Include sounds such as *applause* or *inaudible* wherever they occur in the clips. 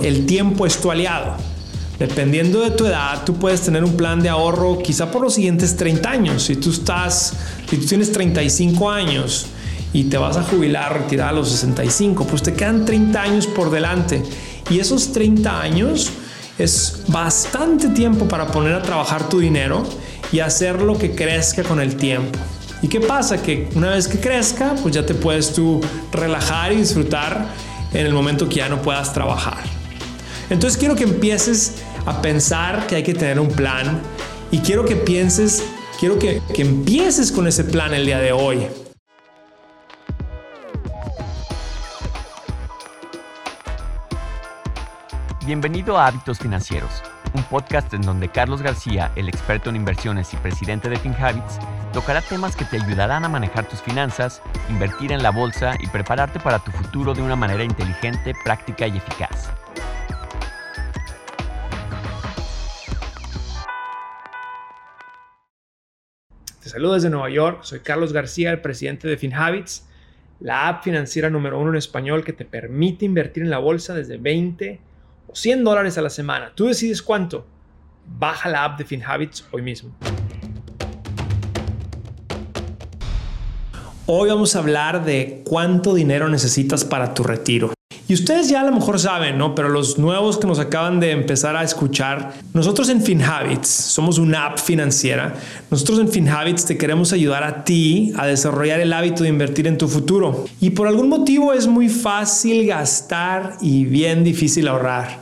El tiempo es tu aliado. Dependiendo de tu edad, tú puedes tener un plan de ahorro quizá por los siguientes 30 años. Si tú estás, si tú tienes 35 años y te vas a jubilar, retirar a los 65, pues te quedan 30 años por delante. Y esos 30 años es bastante tiempo para poner a trabajar tu dinero y hacer lo que crezca con el tiempo. ¿Y qué pasa? Que una vez que crezca, pues ya te puedes tú relajar y disfrutar en el momento que ya no puedas trabajar. Entonces quiero que empieces a pensar que hay que tener un plan y quiero que pienses, quiero que, que empieces con ese plan el día de hoy. Bienvenido a Hábitos Financieros, un podcast en donde Carlos García, el experto en inversiones y presidente de FinHabits, tocará temas que te ayudarán a manejar tus finanzas, invertir en la bolsa y prepararte para tu futuro de una manera inteligente, práctica y eficaz. Te saludo desde Nueva York, soy Carlos García, el presidente de FinHabits, la app financiera número uno en español que te permite invertir en la bolsa desde 20 o 100 dólares a la semana. Tú decides cuánto. Baja la app de FinHabits hoy mismo. Hoy vamos a hablar de cuánto dinero necesitas para tu retiro. Y ustedes ya a lo mejor saben, ¿no? Pero los nuevos que nos acaban de empezar a escuchar, nosotros en FinHabits somos una app financiera. Nosotros en FinHabits te queremos ayudar a ti a desarrollar el hábito de invertir en tu futuro. Y por algún motivo es muy fácil gastar y bien difícil ahorrar.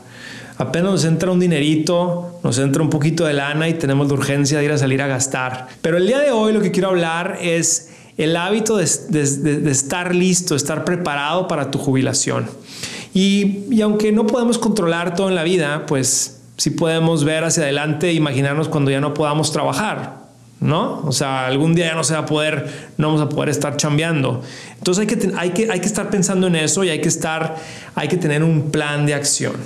Apenas nos entra un dinerito, nos entra un poquito de lana y tenemos la urgencia de ir a salir a gastar. Pero el día de hoy lo que quiero hablar es el hábito de, estar listo, estar preparado para tu jubilación. Y, aunque no podemos controlar todo en la vida, pues sí podemos ver hacia adelante e imaginarnos cuando ya no podamos trabajar. ¿no? O sea, algún día ya no se va a poder, no vamos a poder estar chambeando. Entonces hay que, hay que, hay que estar pensando en eso y hay que estar, hay que tener un plan de acción.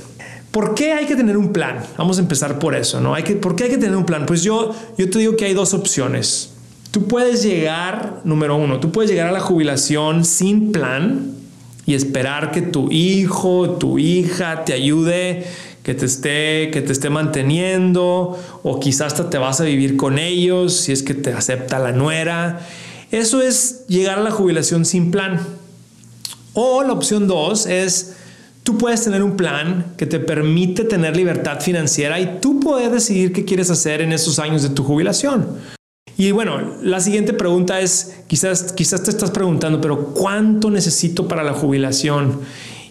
¿Por qué hay que tener un plan? Vamos a empezar por eso, ¿no? Hay que, ¿Por qué hay que tener un plan? Pues yo, yo te digo que hay dos opciones. Tú puedes llegar, número uno, tú puedes llegar a la jubilación sin plan y esperar que tu hijo, tu hija te ayude, que te esté, que te esté manteniendo, o quizás hasta te vas a vivir con ellos si es que te acepta la nuera. Eso es llegar a la jubilación sin plan. O la opción dos es tú puedes tener un plan que te permite tener libertad financiera y tú puedes decidir qué quieres hacer en esos años de tu jubilación. Y bueno, la siguiente pregunta es, quizás, quizás te estás preguntando, pero ¿cuánto necesito para la jubilación?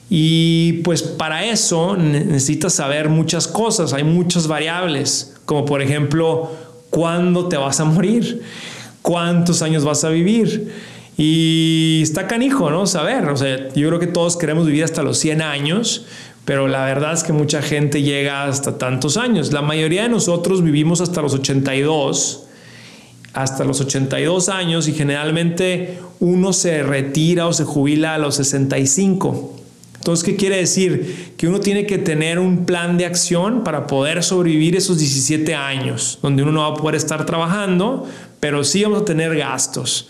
Y pues para eso necesitas saber muchas cosas, hay muchas variables, como por ejemplo, ¿cuándo te vas a morir? ¿Cuántos años vas a vivir? Y está canijo, ¿no? Saber, o sea, yo creo que todos queremos vivir hasta los 100 años, pero la verdad es que mucha gente llega hasta tantos años. La mayoría de nosotros vivimos hasta los 82 hasta los 82 años y generalmente uno se retira o se jubila a los 65. Entonces, ¿qué quiere decir? Que uno tiene que tener un plan de acción para poder sobrevivir esos 17 años, donde uno no va a poder estar trabajando, pero sí vamos a tener gastos.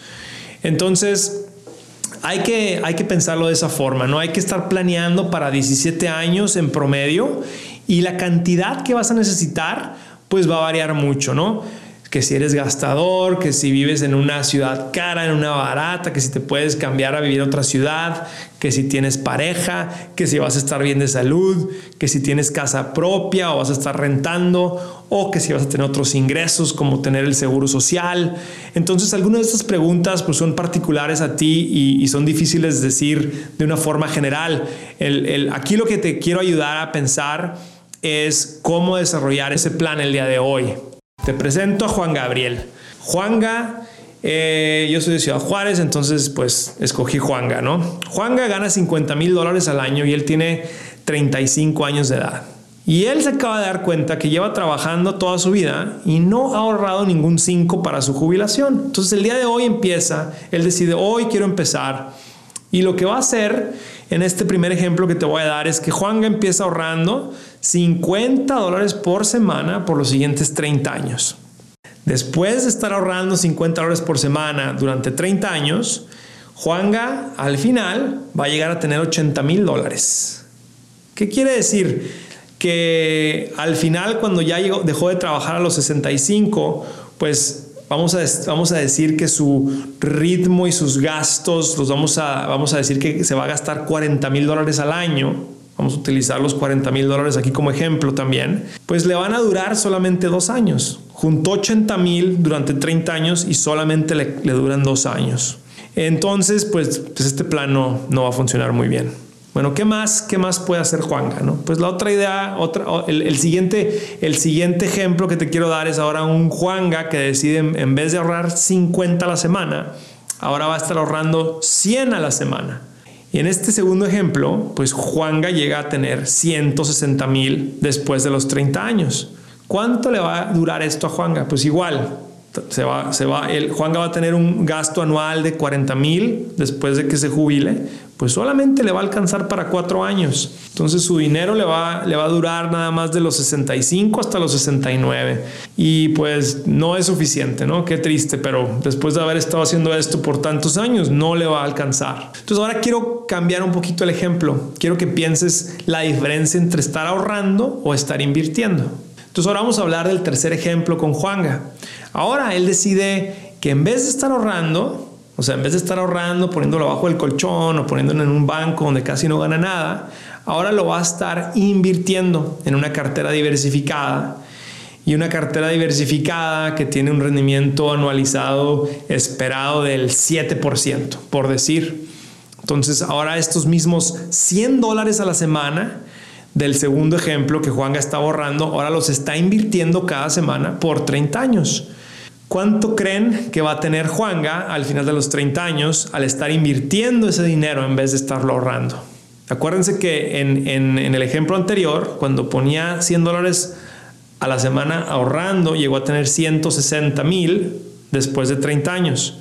Entonces, hay que, hay que pensarlo de esa forma, ¿no? Hay que estar planeando para 17 años en promedio y la cantidad que vas a necesitar, pues va a variar mucho, ¿no? Que si eres gastador, que si vives en una ciudad cara, en una barata, que si te puedes cambiar a vivir a otra ciudad, que si tienes pareja, que si vas a estar bien de salud, que si tienes casa propia o vas a estar rentando, o que si vas a tener otros ingresos como tener el seguro social. Entonces algunas de estas preguntas pues, son particulares a ti y, son difíciles de decir de una forma general. El, aquí lo que te quiero ayudar a pensar es cómo desarrollar ese plan el día de hoy. Te presento a Juan Gabriel. Juanga, eh, yo soy de Ciudad Juárez, entonces pues escogí Juanga, ¿no? Juanga gana 50 mil dólares al año y él tiene 35 años de edad. Y él se acaba de dar cuenta que lleva trabajando toda su vida y no ha ahorrado ningún 5 para su jubilación. Entonces el día de hoy empieza, él decide, hoy quiero empezar. Y lo que va a hacer en este primer ejemplo que te voy a dar es que Juanga empieza ahorrando 50 dólares por semana por los siguientes 30 años. Después de estar ahorrando 50 dólares por semana durante 30 años, Juanga al final va a llegar a tener 80 mil dólares. ¿Qué quiere decir? Que al final cuando ya llegó, dejó de trabajar a los 65, pues vamos a, vamos a decir que su ritmo y sus gastos, los vamos a, vamos a decir que se va a gastar 40 mil dólares al año. Vamos a utilizar los 40 mil dólares aquí como ejemplo también. Pues le van a durar solamente dos años. Juntó 80 mil durante 30 años y solamente le, duran dos años. Entonces, pues, pues este plan no, va a funcionar muy bien. Bueno, ¿qué más, qué más puede hacer Juanga? ¿no? Pues la otra idea, otra, el, siguiente, el siguiente ejemplo que te quiero dar es ahora un Juanga que decide en vez de ahorrar 50 a la semana, ahora va a estar ahorrando 100 a la semana. Y en este segundo ejemplo, pues Juanga llega a tener 160 mil después de los 30 años. ¿Cuánto le va a durar esto a Juanga? Pues igual, se va, se va, el, Juanga va a tener un gasto anual de 40 mil después de que se jubile, pues solamente le va a alcanzar para cuatro años. Entonces su dinero le va, le va a durar nada más de los 65 hasta los 69. Y pues no es suficiente, ¿no? Qué triste, pero después de haber estado haciendo esto por tantos años, no le va a alcanzar. Entonces ahora quiero cambiar un poquito el ejemplo. Quiero que pienses la diferencia entre estar ahorrando o estar invirtiendo. Entonces ahora vamos a hablar del tercer ejemplo con Juanga. Ahora él decide que en vez de estar ahorrando, o sea, en vez de estar ahorrando, poniéndolo abajo del colchón o poniéndolo en un banco donde casi no gana nada, ahora lo va a estar invirtiendo en una cartera diversificada. Y una cartera diversificada que tiene un rendimiento anualizado esperado del 7%, por decir. Entonces, ahora estos mismos 100 dólares a la semana del segundo ejemplo que Juan está ahorrando, ahora los está invirtiendo cada semana por 30 años. ¿Cuánto creen que va a tener Juanga al final de los 30 años al estar invirtiendo ese dinero en vez de estarlo ahorrando? Acuérdense que en, el ejemplo anterior, cuando ponía 100 dólares a la semana ahorrando, llegó a tener 160 mil después de 30 años.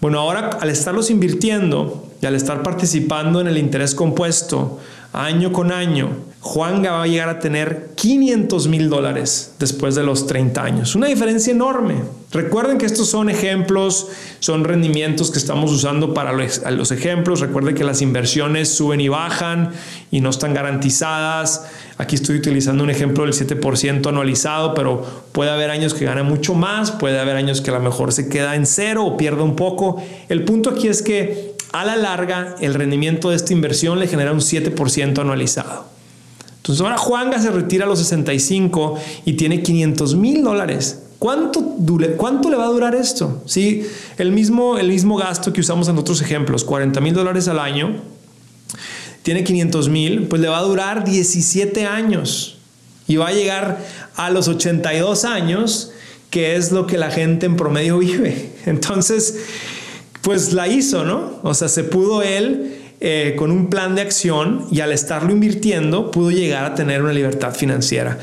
Bueno, ahora al estarlos invirtiendo y al estar participando en el interés compuesto año con año, Juan va a llegar a tener 500 mil dólares después de los 30 años. Una diferencia enorme. Recuerden que estos son ejemplos, son rendimientos que estamos usando para los, ejemplos. Recuerden que las inversiones suben y bajan y no están garantizadas. Aquí estoy utilizando un ejemplo del 7% anualizado, pero puede haber años que gana mucho más, puede haber años que a lo mejor se queda en cero o pierde un poco. El punto aquí es que a la larga el rendimiento de esta inversión le genera un 7% anualizado. Entonces ahora Juanga se retira a los 65 y tiene 500 mil dólares. ¿Cuánto, ¿Cuánto le va a durar esto? Sí, el mismo, el mismo gasto que usamos en otros ejemplos, 40 mil dólares al año, tiene 500 mil, pues le va a durar 17 años y va a llegar a los 82 años, que es lo que la gente en promedio *laughs* vive. Entonces, pues la hizo, ¿no? O sea, se pudo él eh, con un plan de acción y al estarlo invirtiendo pudo llegar a tener una libertad financiera.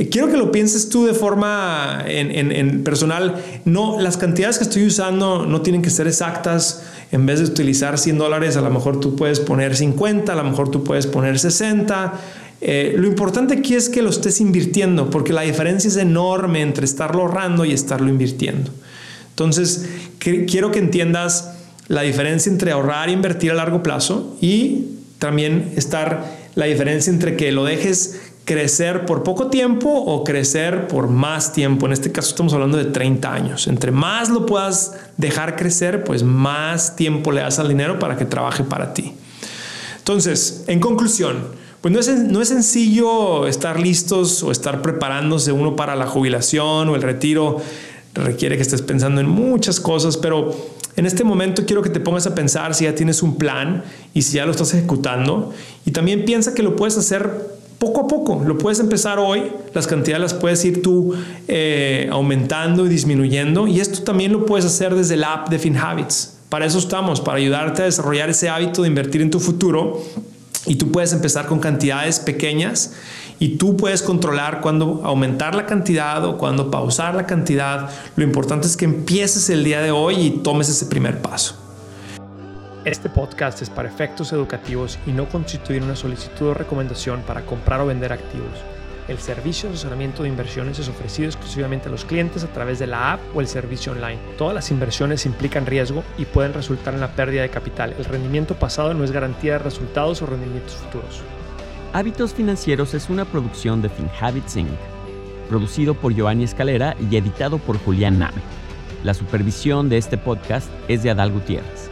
Eh, quiero que lo pienses tú de forma en, personal. No, las cantidades que estoy usando no tienen que ser exactas. En vez de utilizar 100 dólares, a lo mejor tú puedes poner 50, a lo mejor tú puedes poner 60. Eh, lo importante aquí es que lo estés invirtiendo, porque la diferencia es enorme entre estarlo ahorrando y estarlo invirtiendo. Entonces, quiero que entiendas la diferencia entre ahorrar e invertir a largo plazo y también estar la diferencia entre que lo dejes crecer por poco tiempo o crecer por más tiempo. En este caso estamos hablando de 30 años. Entre más lo puedas dejar crecer, pues más tiempo le das al dinero para que trabaje para ti. Entonces, en conclusión, pues no es, no es sencillo estar listos o estar preparándose uno para la jubilación o el retiro. Requiere que estés pensando en muchas cosas, pero en este momento quiero que te pongas a pensar si ya tienes un plan y si ya lo estás ejecutando. Y también piensa que lo puedes hacer poco a poco. Lo puedes empezar hoy, las cantidades las puedes ir tú eh, aumentando y disminuyendo. Y esto también lo puedes hacer desde la app de FinHabits. Para eso estamos, para ayudarte a desarrollar ese hábito de invertir en tu futuro. Y tú puedes empezar con cantidades pequeñas y tú puedes controlar cuándo aumentar la cantidad o cuándo pausar la cantidad. Lo importante es que empieces el día de hoy y tomes ese primer paso. Este podcast es para efectos educativos y no constituye una solicitud o recomendación para comprar o vender activos. El servicio de asesoramiento de inversiones es ofrecido exclusivamente a los clientes a través de la app o el servicio online. Todas las inversiones implican riesgo y pueden resultar en la pérdida de capital. El rendimiento pasado no es garantía de resultados o rendimientos futuros. Hábitos Financieros es una producción de FinHabits Inc., producido por Giovanni Escalera y editado por Julián Nave. La supervisión de este podcast es de Adal Gutiérrez.